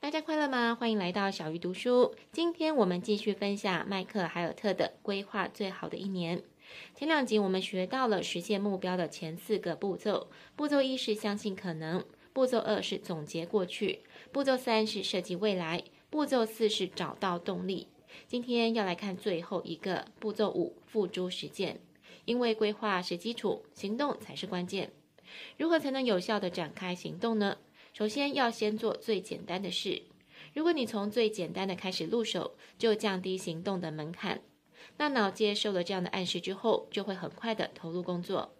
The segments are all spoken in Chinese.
大家快乐吗？欢迎来到小鱼读书。今天我们继续分享麦克海尔特的《规划最好的一年》。前两集我们学到了实现目标的前四个步骤。步骤一是相信可能，步骤二是总结过去，步骤三是设计未来，步骤四是找到动力。今天要来看最后一个步骤五，付诸实践。因为规划是基础，行动才是关键。如何才能有效地展开行动呢？首先要先做最简单的事。如果你从最简单的开始入手，就降低行动的门槛。大脑接受了这样的暗示之后，就会很快的投入工作。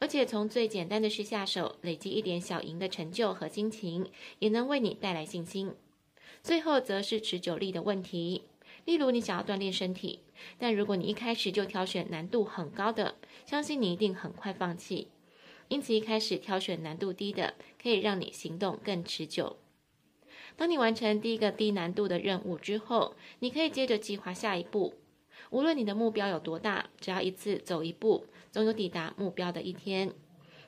而且从最简单的事下手，累积一点小赢的成就和心情，也能为你带来信心。最后则是持久力的问题。例如你想要锻炼身体，但如果你一开始就挑选难度很高的，相信你一定很快放弃。因此，一开始挑选难度低的，可以让你行动更持久。当你完成第一个低难度的任务之后，你可以接着计划下一步。无论你的目标有多大，只要一次走一步，总有抵达目标的一天。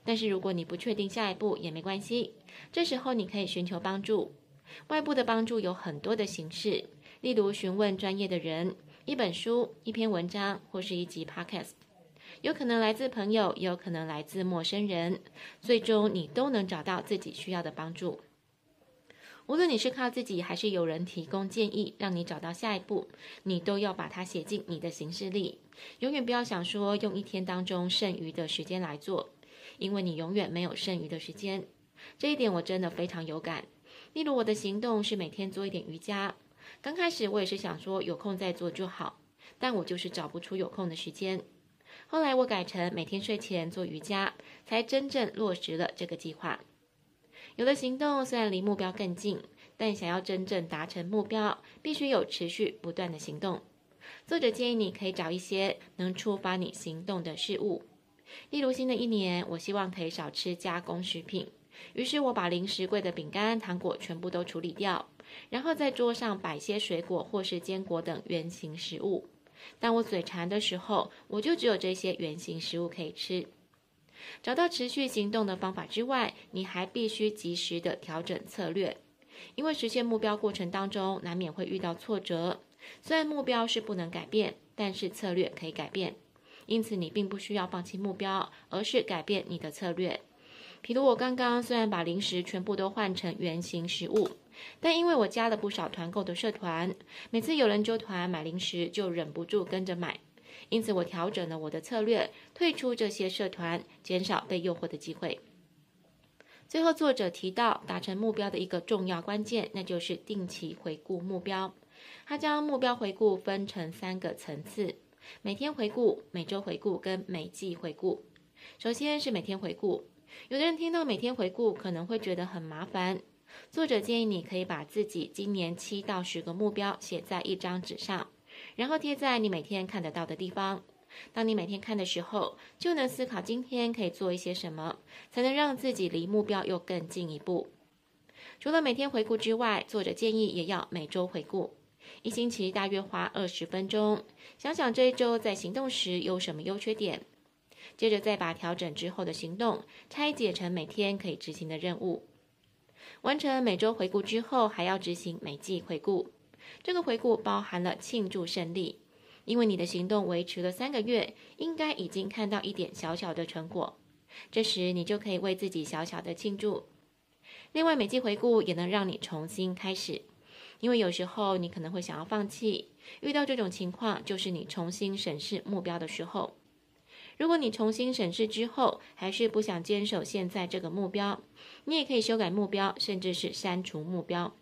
但是，如果你不确定下一步也没关系，这时候你可以寻求帮助。外部的帮助有很多的形式，例如询问专业的人、一本书、一篇文章或是一集 Podcast。有可能来自朋友，也有可能来自陌生人，最终你都能找到自己需要的帮助。无论你是靠自己，还是有人提供建议让你找到下一步，你都要把它写进你的行事历。永远不要想说用一天当中剩余的时间来做，因为你永远没有剩余的时间。这一点我真的非常有感。例如我的行动是每天做一点瑜伽，刚开始我也是想说有空再做就好，但我就是找不出有空的时间。后来我改成每天睡前做瑜伽，才真正落实了这个计划。有了行动，虽然离目标更近，但想要真正达成目标，必须有持续不断的行动。作者建议你可以找一些能触发你行动的事物，例如新的一年，我希望可以少吃加工食品，于是我把零食柜的饼干、糖果全部都处理掉，然后在桌上摆些水果或是坚果等圆形食物。当我嘴馋的时候，我就只有这些原型食物可以吃。找到持续行动的方法之外，你还必须及时的调整策略，因为实现目标过程当中难免会遇到挫折。虽然目标是不能改变，但是策略可以改变。因此，你并不需要放弃目标，而是改变你的策略。比如我刚刚虽然把零食全部都换成原型食物，但因为我加了不少团购的社团，每次有人揪团买零食，就忍不住跟着买。因此我调整了我的策略，退出这些社团，减少被诱惑的机会。最后，作者提到达成目标的一个重要关键，那就是定期回顾目标。他将目标回顾分成三个层次：每天回顾、每周回顾跟每季回顾。首先是每天回顾。有的人听到每天回顾可能会觉得很麻烦，作者建议你可以把自己今年七到十个目标写在一张纸上，然后贴在你每天看得到的地方。当你每天看的时候，就能思考今天可以做一些什么，才能让自己离目标又更进一步。除了每天回顾之外，作者建议也要每周回顾，一星期大约花二十分钟，想想这一周在行动时有什么优缺点。接着再把调整之后的行动拆解成每天可以执行的任务。完成每周回顾之后，还要执行每季回顾。这个回顾包含了庆祝胜利，因为你的行动维持了三个月，应该已经看到一点小小的成果。这时你就可以为自己小小的庆祝。另外，每季回顾也能让你重新开始，因为有时候你可能会想要放弃。遇到这种情况，就是你重新审视目标的时候。如果你重新审视之后，还是不想坚守现在这个目标，你也可以修改目标，甚至是删除目标。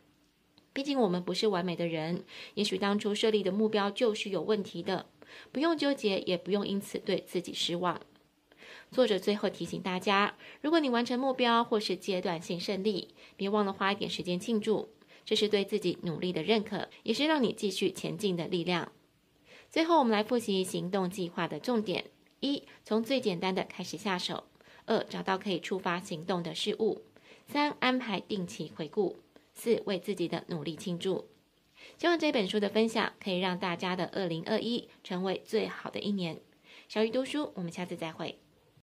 毕竟我们不是完美的人，也许当初设立的目标就是有问题的，不用纠结，也不用因此对自己失望。作者最后提醒大家，如果你完成目标或是阶段性胜利，别忘了花一点时间庆祝，这是对自己努力的认可，也是让你继续前进的力量。最后，我们来复习行动计划的重点。一、从最简单的开始下手；二、找到可以触发行动的事物；三、安排定期回顾；四、为自己的努力庆祝。希望这本书的分享可以让大家的二零二一成为最好的一年。小鱼读书，我们下次再会。